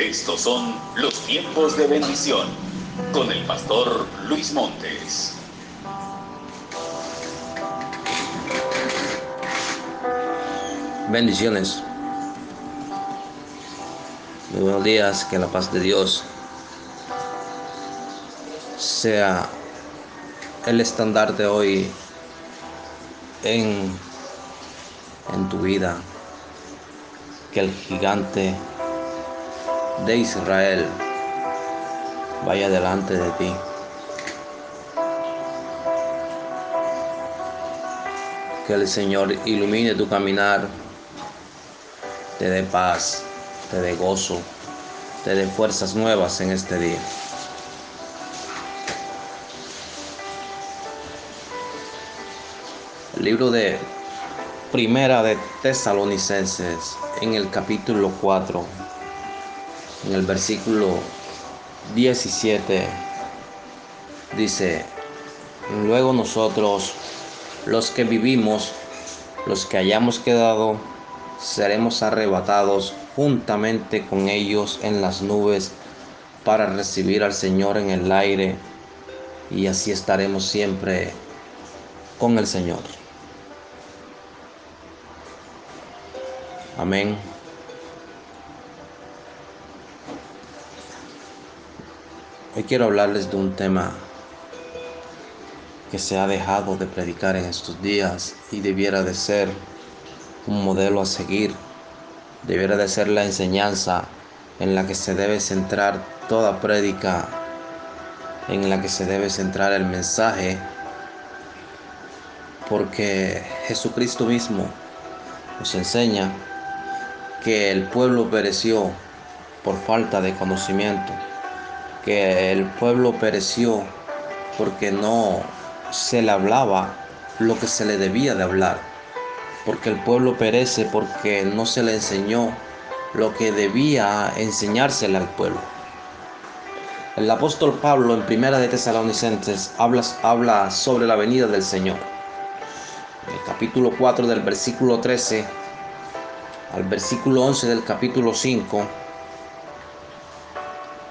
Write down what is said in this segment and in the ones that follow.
Estos son los tiempos de bendición con el pastor Luis Montes. Bendiciones. Muy buenos días, que la paz de Dios sea el estandarte hoy en, en tu vida. Que el gigante de Israel vaya delante de ti. Que el Señor ilumine tu caminar, te dé paz, te dé gozo, te dé fuerzas nuevas en este día. El libro de Primera de Tesalonicenses en el capítulo 4 en el versículo 17 dice, luego nosotros, los que vivimos, los que hayamos quedado, seremos arrebatados juntamente con ellos en las nubes para recibir al Señor en el aire y así estaremos siempre con el Señor. Amén. Hoy quiero hablarles de un tema que se ha dejado de predicar en estos días y debiera de ser un modelo a seguir, debiera de ser la enseñanza en la que se debe centrar toda prédica, en la que se debe centrar el mensaje, porque Jesucristo mismo nos enseña que el pueblo pereció por falta de conocimiento que el pueblo pereció porque no se le hablaba lo que se le debía de hablar, porque el pueblo perece porque no se le enseñó lo que debía enseñársele al pueblo. El apóstol Pablo en Primera de Tesalonicenses habla, sobre la venida del Señor. El capítulo 4 del versículo 13 al versículo 11 del capítulo 5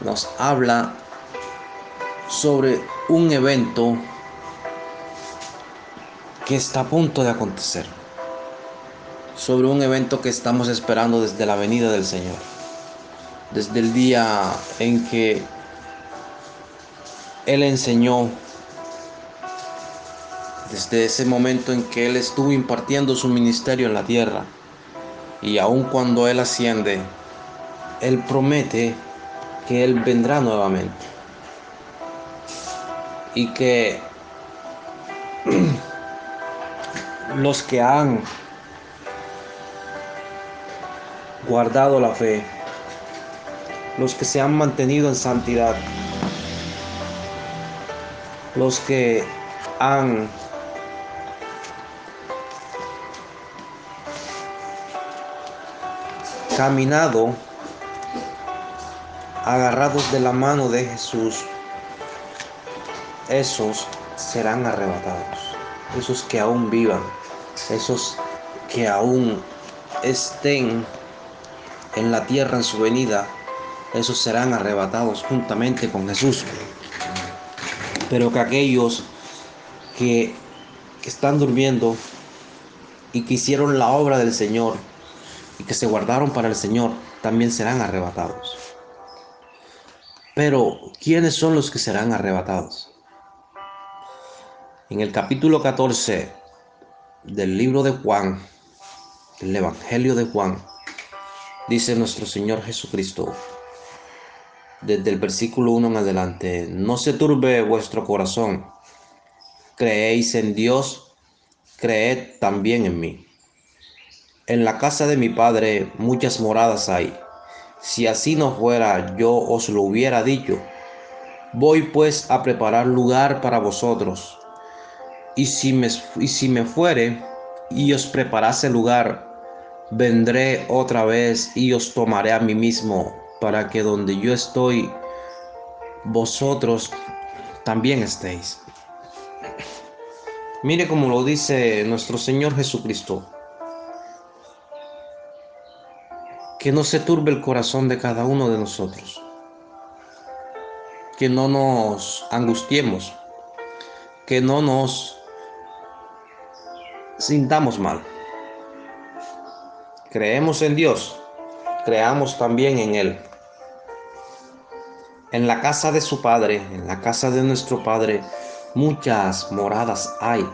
nos habla sobre un evento que está a punto de acontecer. Sobre un evento que estamos esperando desde la venida del Señor. Desde el día en que Él enseñó. Desde ese momento en que Él estuvo impartiendo su ministerio en la tierra. Y aun cuando Él asciende, Él promete que Él vendrá nuevamente. Y que los que han guardado la fe, los que se han mantenido en santidad, los que han caminado agarrados de la mano de Jesús, esos serán arrebatados. Esos que aún vivan, esos que aún estén en la tierra en su venida, esos serán arrebatados juntamente con Jesús. Pero que aquellos que, están durmiendo y que hicieron la obra del Señor y que se guardaron para el Señor, también serán arrebatados. Pero, ¿quiénes son los que serán arrebatados? En el capítulo 14 del libro de Juan, el Evangelio de Juan, dice nuestro Señor Jesucristo, desde el versículo 1 en adelante, no se turbe vuestro corazón, creéis en Dios, creed también en mí. En la casa de mi Padre muchas moradas hay si así no fuera, yo os lo hubiera dicho. Voy pues a preparar lugar para vosotros. Y si me, y si me fuere y os preparase lugar, vendré otra vez y os tomaré a mí mismo, para que donde yo estoy, vosotros también estéis. Mire como lo dice nuestro Señor Jesucristo. Que no se turbe el corazón de cada uno de nosotros, que no nos angustiemos, que no nos sintamos mal. Creemos en Dios, creamos también en Él. En la casa de su Padre, en la casa de nuestro Padre, muchas moradas hay.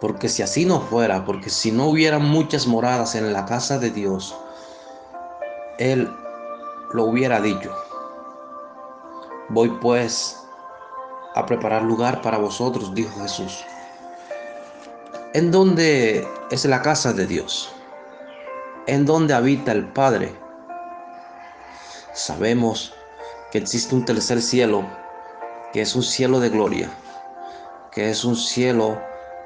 Porque si así no fuera, porque si no hubiera muchas moradas en la casa de Dios, Él lo hubiera dicho. Voy pues a preparar lugar para vosotros, dijo Jesús. ¿En dónde es la casa de Dios? ¿En dónde habita el Padre? Sabemos que existe un tercer cielo, que es un cielo de gloria, que es un cielo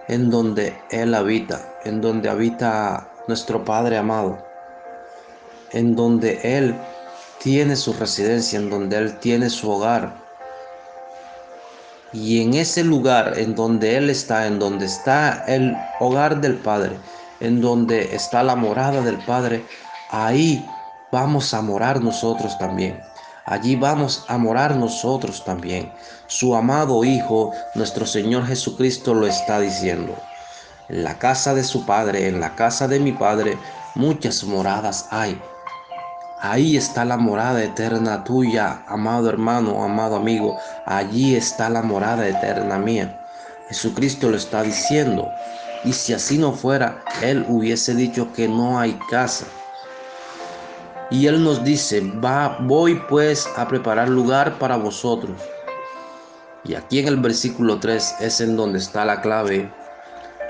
en donde Él habita, en donde habita nuestro Padre amado, en donde Él tiene su residencia, en donde Él tiene su hogar. Y en ese lugar en donde Él está, en donde está el hogar del Padre, en donde está la morada del Padre, ahí vamos a morar nosotros también. Allí vamos a morar nosotros también. Su amado Hijo, nuestro Señor Jesucristo, lo está diciendo. En la casa de su Padre, en la casa de mi Padre, muchas moradas hay. Ahí está la morada eterna tuya, amado hermano, amado amigo. Allí está la morada eterna mía. Jesucristo lo está diciendo. Y si así no fuera, Él hubiese dicho que no hay casa. Y Él nos dice, va, voy pues a preparar lugar para vosotros. Y aquí en el versículo 3 es en donde está la clave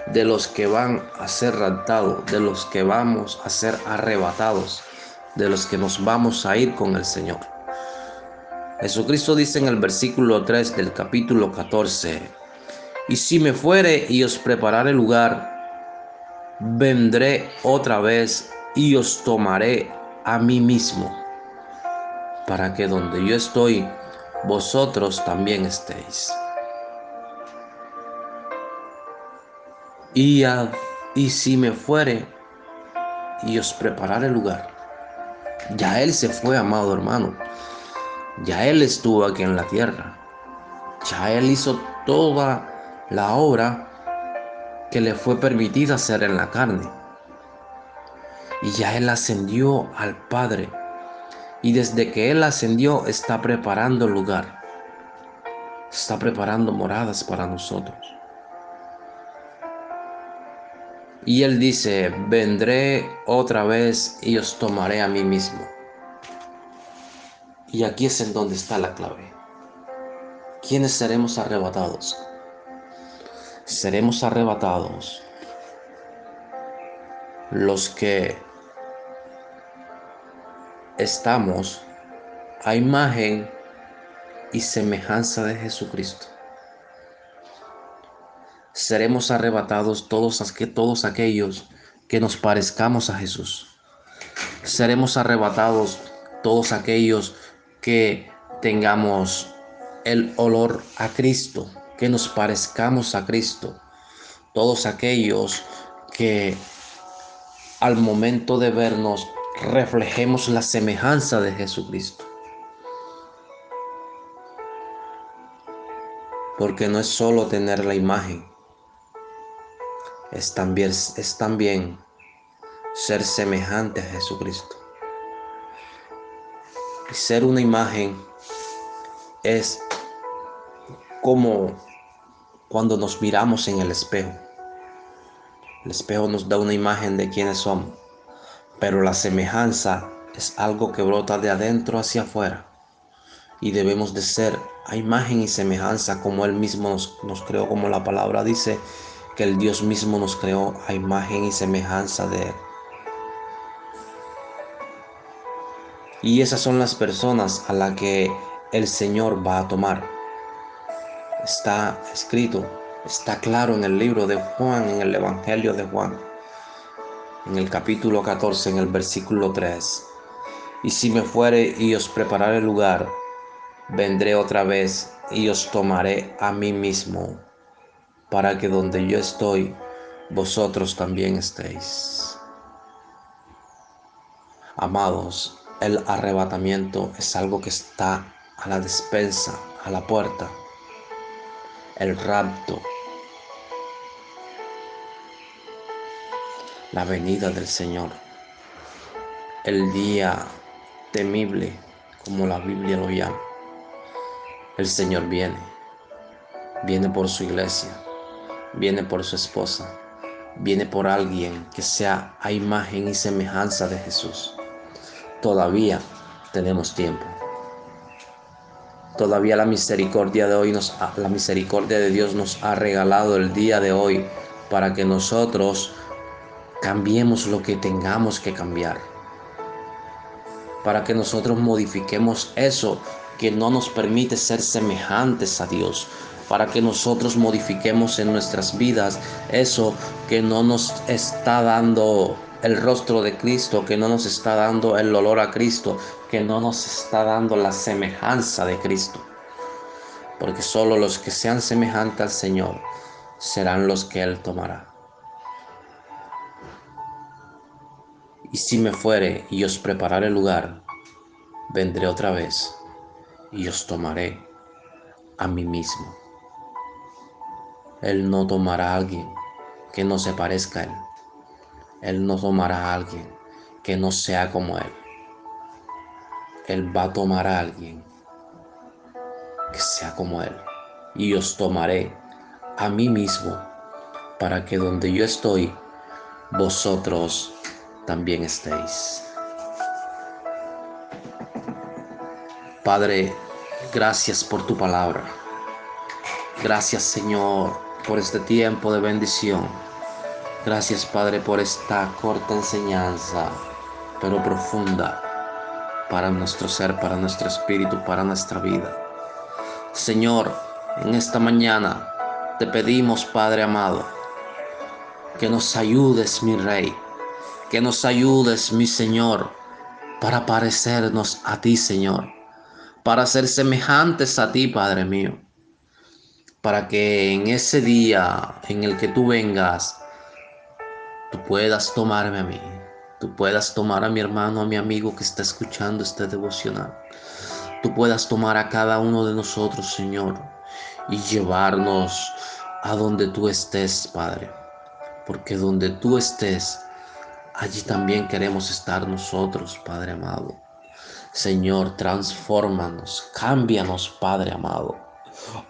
de los que van a ser raptados, de los que vamos a ser arrebatados, de los que nos vamos a ir con el Señor. Jesucristo dice en el versículo 3 del capítulo 14, y si me fuere y os preparare lugar, vendré otra vez y os tomaré a mí mismo, para que donde yo estoy, vosotros también estéis. Y, y si me fuere y os preparare lugar, ya Él se fue, amado hermano, ya Él estuvo aquí en la tierra, ya Él hizo toda la obra que le fue permitida hacer en la carne y ya Él ascendió al Padre. Y desde que Él ascendió está preparando lugar. Está preparando moradas para nosotros. Y Él dice, vendré otra vez y os tomaré a mí mismo. Y aquí es en donde está la clave. ¿Quiénes seremos arrebatados? Seremos arrebatados los que estamos a imagen y semejanza de Jesucristo. Seremos arrebatados todos, aquellos que nos parezcamos a Jesús. Seremos arrebatados todos aquellos que tengamos el olor a Cristo, que nos parezcamos a Cristo. Todos aquellos que al momento de vernos reflejemos la semejanza de Jesucristo. Porque no es solo tener la imagen, es también, es también ser semejante a Jesucristo. Y ser una imagen es como cuando nos miramos en el espejo. El espejo nos da una imagen de quiénes somos pero la semejanza es algo que brota de adentro hacia afuera y debemos de ser a imagen y semejanza como Él mismo nos, nos, creó, como la palabra dice que el Dios mismo nos creó a imagen y semejanza de Él. Y esas son las personas a las que el Señor va a tomar. Está escrito, está claro en el libro de Juan, en el Evangelio de Juan en el capítulo 14, en el versículo 3. Y si me fuere y os prepararé lugar, vendré otra vez y os tomaré a mí mismo, para que donde yo estoy, vosotros también estéis. Amados, el arrebatamiento es algo que está a la despensa, a la puerta. El rapto, la venida del Señor, el día temible, como la Biblia lo llama. El Señor viene, viene por su iglesia, viene por su esposa, viene por alguien que sea a imagen y semejanza de Jesús. Todavía tenemos tiempo. Todavía la misericordia de hoy nos la misericordia de Dios nos ha regalado el día de hoy para que nosotros cambiemos lo que tengamos que cambiar. Para que nosotros modifiquemos eso que no nos permite ser semejantes a Dios, para que nosotros modifiquemos en nuestras vidas eso que no nos está dando el rostro de Cristo, que no nos está dando el olor a Cristo, que no nos está dando la semejanza de Cristo. Porque solo los que sean semejantes al Señor serán los que Él tomará. Y si me fuere y os prepararé lugar, vendré otra vez y os tomaré a mí mismo. Él no tomará a alguien que no se parezca a Él. Él no tomará a alguien que no sea como Él. Él va a tomar a alguien que sea como Él. Y os tomaré a mí mismo para que donde yo estoy, vosotros también estéis. Padre, gracias por tu palabra. Gracias Señor por este tiempo de bendición. Gracias Padre por esta corta enseñanza, pero profunda para nuestro ser, para nuestro espíritu, para nuestra vida. Señor, en esta mañana te pedimos, Padre amado, que nos ayudes, mi Rey, que nos ayudes, mi Señor, para parecernos a ti, Señor, para ser semejantes a ti, Padre mío para que en ese día en el que tú vengas, tú puedas tomarme a mí, tú puedas tomar a mi hermano, a mi amigo que está escuchando este devocional, tú puedas tomar a cada uno de nosotros, Señor, y llevarnos a donde tú estés, Padre, porque donde tú estés, allí también queremos estar nosotros, Padre amado. Señor, transfórmanos, cámbianos, Padre amado.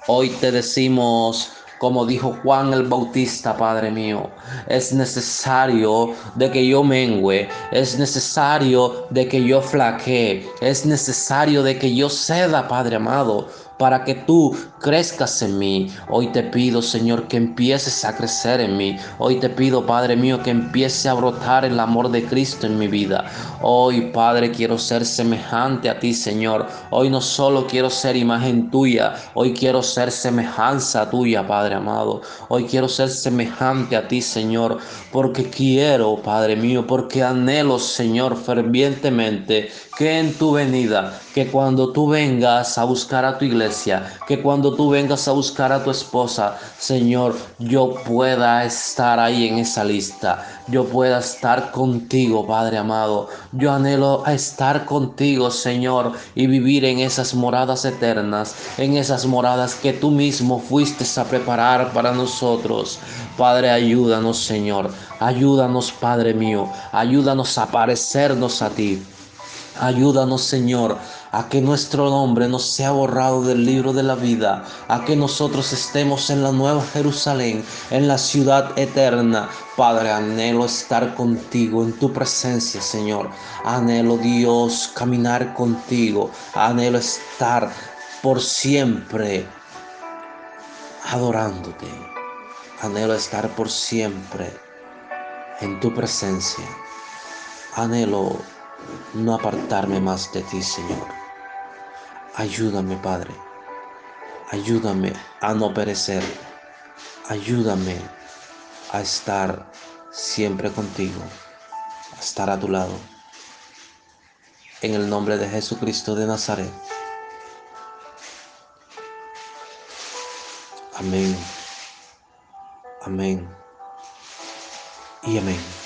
Hoy te decimos, como dijo Juan el Bautista, Padre mío, es necesario de que yo mengüe, es necesario de que yo flaquee, es necesario de que yo ceda, Padre amado, para que tú crezcas en mí. Hoy te pido, Señor, que empieces a crecer en mí. Hoy te pido, Padre mío, que empiece a brotar el amor de Cristo en mi vida. Hoy, Padre, quiero ser semejante a ti, Señor. Hoy no solo quiero ser imagen tuya, hoy quiero ser semejanza tuya, Padre amado. Hoy quiero ser semejante a ti, Señor, porque quiero, Padre mío, porque anhelo, Señor, fervientemente que en tu venida, que cuando tú vengas a buscar a tu iglesia, que cuando tú vengas a buscar a tu esposa, Señor, yo pueda estar ahí en esa lista, yo pueda estar contigo, Padre amado. Yo anhelo estar contigo, Señor, y vivir en esas moradas eternas, en esas moradas que tú mismo fuiste a preparar para nosotros. Padre, ayúdanos, Señor. Ayúdanos, Padre mío. Ayúdanos a parecernos a ti. Ayúdanos, Señor, a que nuestro nombre no sea borrado del libro de la vida, a que nosotros estemos en la nueva Jerusalén, en la ciudad eterna. Padre, anhelo estar contigo en tu presencia, Señor. Anhelo, Dios, caminar contigo. Anhelo estar por siempre adorándote. Anhelo estar por siempre en tu presencia. Anhelo no apartarme más de ti, Señor. Ayúdame, Padre. Ayúdame a no perecer. Ayúdame a estar siempre contigo, a estar a tu lado. En el nombre de Jesucristo de Nazaret. Amén. Amén. Y amén.